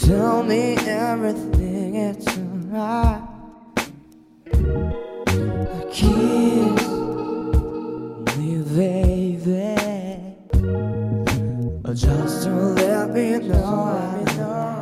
tell me everything, it's alright. I kiss me, baby, just to let me know.